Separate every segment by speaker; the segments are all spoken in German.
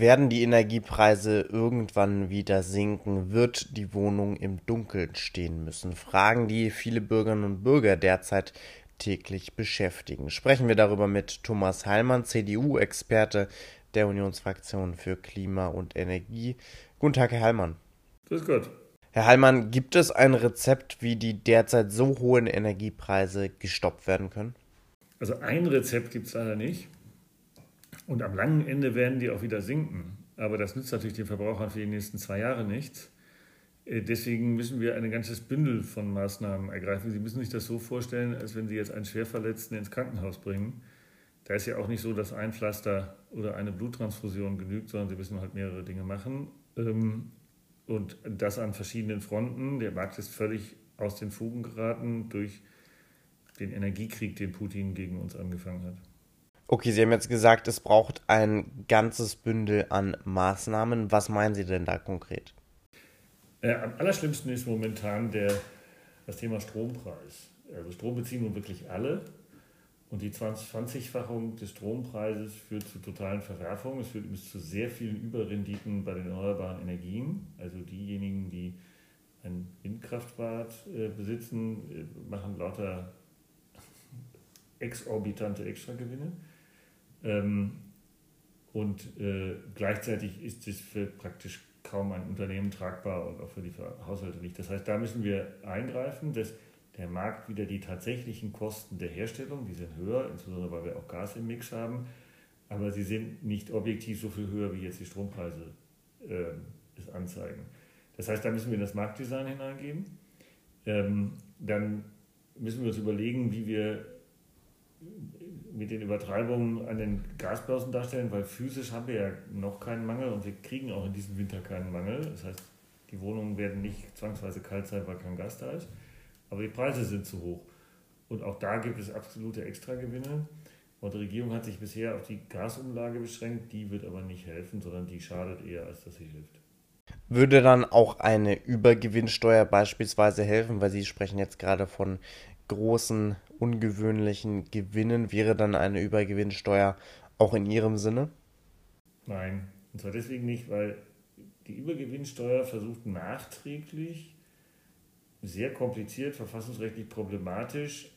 Speaker 1: Werden die Energiepreise irgendwann wieder sinken? Wird die Wohnung im Dunkeln stehen müssen? Fragen, die viele Bürgerinnen und Bürger derzeit täglich beschäftigen. Sprechen wir darüber mit Thomas Heilmann, CDU-Experte der Unionsfraktion für Klima und Energie. Guten Tag, Herr Heilmann.
Speaker 2: Grüß Gott.
Speaker 1: Herr Heilmann, gibt es ein Rezept, wie die derzeit so hohen Energiepreise gestoppt werden können?
Speaker 2: Also ein Rezept gibt es leider nicht. Und am langen Ende werden die auch wieder sinken. Aber das nützt natürlich den Verbrauchern für die nächsten zwei Jahre nichts. Äh, deswegen müssen wir ein ganzes Bündel von Maßnahmen ergreifen. Sie müssen sich das so vorstellen, als wenn Sie jetzt einen Schwerverletzten ins Krankenhaus bringen. Da ist ja auch nicht so, dass ein Pflaster oder eine Bluttransfusion genügt, sondern Sie müssen halt mehrere Dinge machen. Ähm, und das an verschiedenen Fronten. Der Markt ist völlig aus den Fugen geraten durch den Energiekrieg, den Putin gegen uns angefangen hat.
Speaker 1: Okay, Sie haben jetzt gesagt, es braucht ein ganzes Bündel an Maßnahmen. Was meinen Sie denn da konkret?
Speaker 2: Äh, am allerschlimmsten ist momentan der, das Thema Strompreis. Also Strom beziehen nun wirklich alle. Und die 20-fachung des Strompreises führt zu totalen Verwerfungen. Es führt zu sehr vielen Überrenditen bei den erneuerbaren Energien. Also diejenigen, die ein Windkraftbad äh, besitzen, äh, machen lauter exorbitante Extragewinne. Ähm, und äh, gleichzeitig ist es für praktisch kaum ein Unternehmen tragbar und auch für die Haushalte nicht. Das heißt, da müssen wir eingreifen. Das der Markt wieder die tatsächlichen Kosten der Herstellung, die sind höher, insbesondere weil wir auch Gas im Mix haben, aber sie sind nicht objektiv so viel höher, wie jetzt die Strompreise äh, es anzeigen. Das heißt, da müssen wir in das Marktdesign hineingehen. Ähm, dann müssen wir uns überlegen, wie wir mit den Übertreibungen an den Gasbörsen darstellen, weil physisch haben wir ja noch keinen Mangel und wir kriegen auch in diesem Winter keinen Mangel. Das heißt, die Wohnungen werden nicht zwangsweise kalt sein, weil kein Gas da ist aber die Preise sind zu hoch. Und auch da gibt es absolute Extragewinne. Und die Regierung hat sich bisher auf die Gasumlage beschränkt, die wird aber nicht helfen, sondern die schadet eher, als dass sie hilft.
Speaker 1: Würde dann auch eine Übergewinnsteuer beispielsweise helfen, weil Sie sprechen jetzt gerade von großen, ungewöhnlichen Gewinnen. Wäre dann eine Übergewinnsteuer auch in Ihrem Sinne?
Speaker 2: Nein, und zwar deswegen nicht, weil die Übergewinnsteuer versucht nachträglich sehr kompliziert, verfassungsrechtlich problematisch,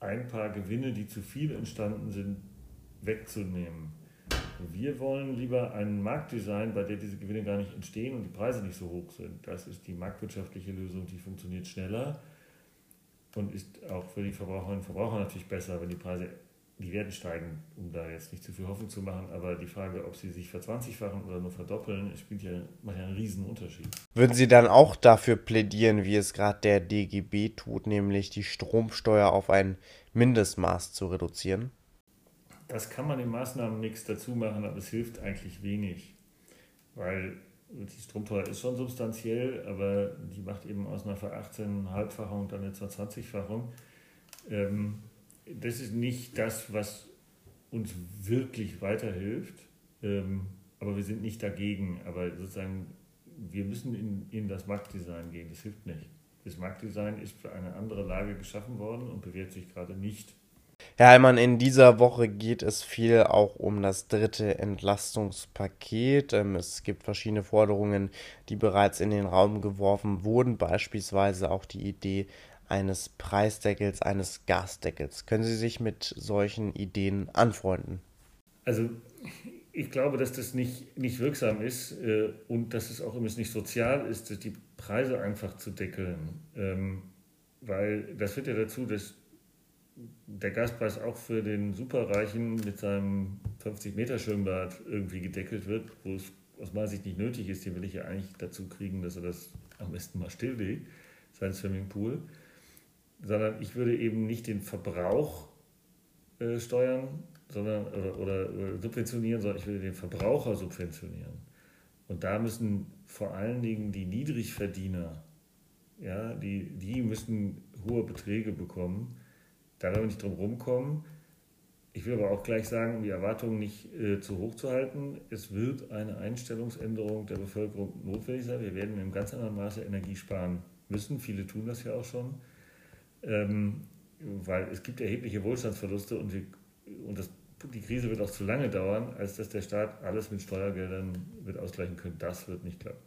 Speaker 2: ein paar Gewinne, die zu viel entstanden sind, wegzunehmen. Wir wollen lieber einen Marktdesign, bei dem diese Gewinne gar nicht entstehen und die Preise nicht so hoch sind. Das ist die marktwirtschaftliche Lösung, die funktioniert schneller und ist auch für die Verbraucherinnen und Verbraucher natürlich besser, wenn die Preise die werden steigen, um da jetzt nicht zu viel Hoffnung zu machen. Aber die Frage, ob sie sich verzwanzigfachen oder nur verdoppeln, spielt ja, macht ja einen riesen Unterschied.
Speaker 1: Würden Sie dann auch dafür plädieren, wie es gerade der DGB tut, nämlich die Stromsteuer auf ein Mindestmaß zu reduzieren?
Speaker 2: Das kann man im Maßnahmenmix dazu machen, aber es hilft eigentlich wenig. Weil die Stromsteuer ist schon substanziell, aber die macht eben aus einer Ver-18-Halbfachung dann eine Ver-20-Fachung. Ähm, das ist nicht das, was uns wirklich weiterhilft. Ähm, aber wir sind nicht dagegen. Aber sozusagen, wir müssen in, in das Marktdesign gehen. Das hilft nicht. Das Marktdesign ist für eine andere Lage geschaffen worden und bewährt sich gerade nicht.
Speaker 1: Herr Heimann, in dieser Woche geht es viel auch um das dritte Entlastungspaket. Ähm, es gibt verschiedene Forderungen, die bereits in den Raum geworfen wurden, beispielsweise auch die Idee eines Preisdeckels, eines Gasdeckels. Können Sie sich mit solchen Ideen anfreunden?
Speaker 2: Also ich glaube, dass das nicht, nicht wirksam ist äh, und dass es auch immer nicht sozial ist, die Preise einfach zu deckeln. Ähm, weil das führt ja dazu, dass der Gaspreis auch für den Superreichen mit seinem 50-Meter-Schwimmbad irgendwie gedeckelt wird, wo es aus meiner Sicht nicht nötig ist. Den will ich ja eigentlich dazu kriegen, dass er das am besten mal stilllegt, sein Swimmingpool sondern ich würde eben nicht den Verbrauch äh, steuern sondern, oder, oder, oder, subventionieren, sondern ich würde den Verbraucher subventionieren. Und da müssen vor allen Dingen die Niedrigverdiener, ja, die, die müssen hohe Beträge bekommen. Da werden nicht drum rumkommen. Ich will aber auch gleich sagen, um die Erwartungen nicht äh, zu hoch zu halten, es wird eine Einstellungsänderung der Bevölkerung notwendig sein. Wir werden in ganz anderen Maße Energie sparen müssen. Viele tun das ja auch schon ähm, weil es gibt erhebliche Wohlstandsverluste und, wir, und das die Krise wird auch zu lange dauern, als dass der Staat alles mit Steuergeldern wird ausgleichen können. Das wird nicht klappen.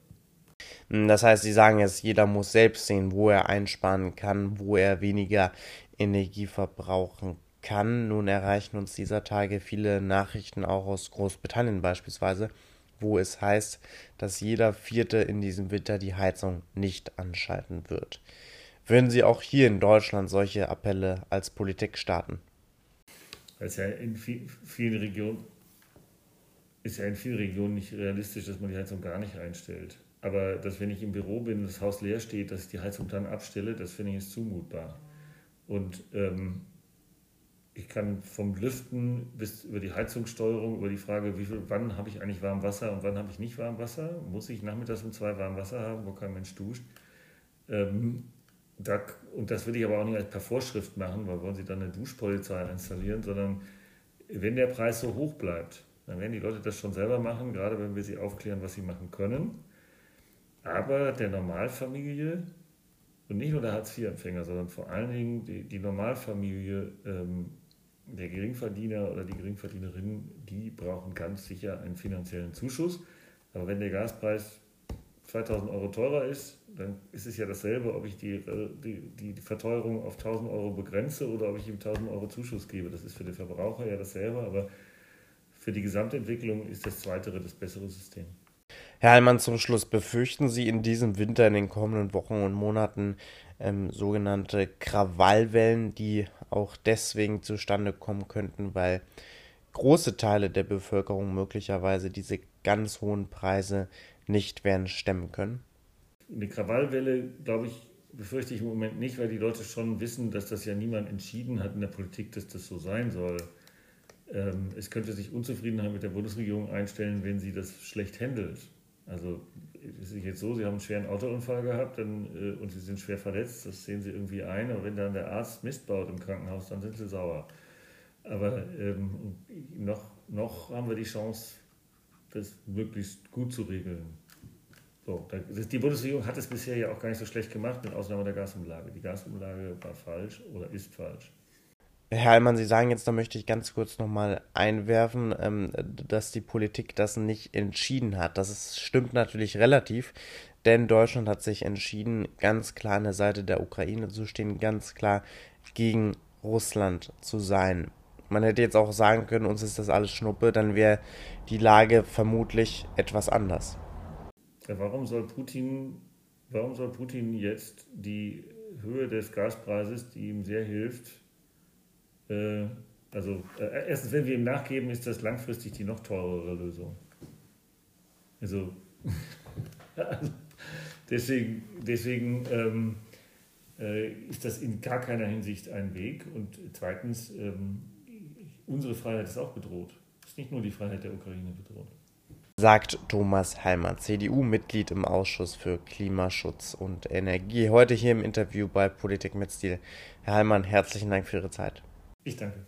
Speaker 1: Das heißt, Sie sagen jetzt, jeder muss selbst sehen, wo er einsparen kann, wo er weniger Energie verbrauchen kann. Nun erreichen uns dieser Tage viele Nachrichten auch aus Großbritannien beispielsweise, wo es heißt, dass jeder Vierte in diesem Winter die Heizung nicht anschalten wird. Würden Sie auch hier in Deutschland solche Appelle als Politik starten?
Speaker 2: Weil es ja in vielen Regionen ist ja in vielen Regionen nicht realistisch, dass man die Heizung gar nicht einstellt. Aber dass wenn ich im Büro bin und das Haus leer steht, dass ich die Heizung dann abstelle, das finde ich ist zumutbar. Und ähm, ich kann vom Lüften bis über die Heizungssteuerung, über die Frage, wie viel, wann habe ich eigentlich warm Wasser und wann habe ich nicht warm Wasser, muss ich nachmittags um zwei warm Wasser haben, wo kein Mensch duscht. Ähm, da, und das will ich aber auch nicht per Vorschrift machen, weil wollen Sie dann eine Duschpolizei installieren, sondern wenn der Preis so hoch bleibt, dann werden die Leute das schon selber machen, gerade wenn wir sie aufklären, was sie machen können. Aber der Normalfamilie und nicht nur der Hartz-IV-Empfänger, sondern vor allen Dingen die, die Normalfamilie, ähm, der Geringverdiener oder die Geringverdienerin, die brauchen ganz sicher einen finanziellen Zuschuss. Aber wenn der Gaspreis 2000 Euro teurer ist, dann ist es ja dasselbe, ob ich die, die, die Verteuerung auf 1000 Euro begrenze oder ob ich ihm 1000 Euro Zuschuss gebe. Das ist für den Verbraucher ja dasselbe, aber für die Gesamtentwicklung ist das Zweitere das bessere System.
Speaker 1: Herr Heilmann, zum Schluss, befürchten Sie in diesem Winter, in den kommenden Wochen und Monaten ähm, sogenannte Krawallwellen, die auch deswegen zustande kommen könnten, weil große Teile der Bevölkerung möglicherweise diese ganz hohen Preise nicht werden stemmen können?
Speaker 2: Eine Krawallwelle, glaube ich, befürchte ich im Moment nicht, weil die Leute schon wissen, dass das ja niemand entschieden hat in der Politik, dass das so sein soll. Ähm, es könnte sich Unzufriedenheit mit der Bundesregierung einstellen, wenn sie das schlecht handelt. Also es ist jetzt so, Sie haben einen schweren Autounfall gehabt dann, äh, und Sie sind schwer verletzt, das sehen Sie irgendwie ein. Aber wenn dann der Arzt Mist baut im Krankenhaus, dann sind Sie sauer. Aber ähm, noch, noch haben wir die Chance, das möglichst gut zu regeln. So, die Bundesregierung hat es bisher ja auch gar nicht so schlecht gemacht, mit Ausnahme der Gasumlage. Die Gasumlage war falsch oder ist falsch.
Speaker 1: Herr Allmann, Sie sagen jetzt, da möchte ich ganz kurz nochmal einwerfen, ähm, dass die Politik das nicht entschieden hat. Das ist, stimmt natürlich relativ, denn Deutschland hat sich entschieden, ganz klar an der Seite der Ukraine zu stehen, ganz klar gegen Russland zu sein. Man hätte jetzt auch sagen können, uns ist das alles Schnuppe, dann wäre die Lage vermutlich etwas anders.
Speaker 2: Warum soll Putin, warum soll Putin jetzt die Höhe des Gaspreises, die ihm sehr hilft, äh, also äh, erstens, wenn wir ihm nachgeben, ist das langfristig die noch teurere Lösung. Also, deswegen, deswegen ähm, äh, ist das in gar keiner Hinsicht ein Weg. Und zweitens, ähm, unsere Freiheit ist auch bedroht. Es ist nicht nur die Freiheit der Ukraine bedroht.
Speaker 1: Sagt Thomas Heimer, CDU-Mitglied im Ausschuss für Klimaschutz und Energie. Heute hier im Interview bei Politik mit Stil. Herr Heimann, herzlichen Dank für Ihre Zeit.
Speaker 2: Ich danke.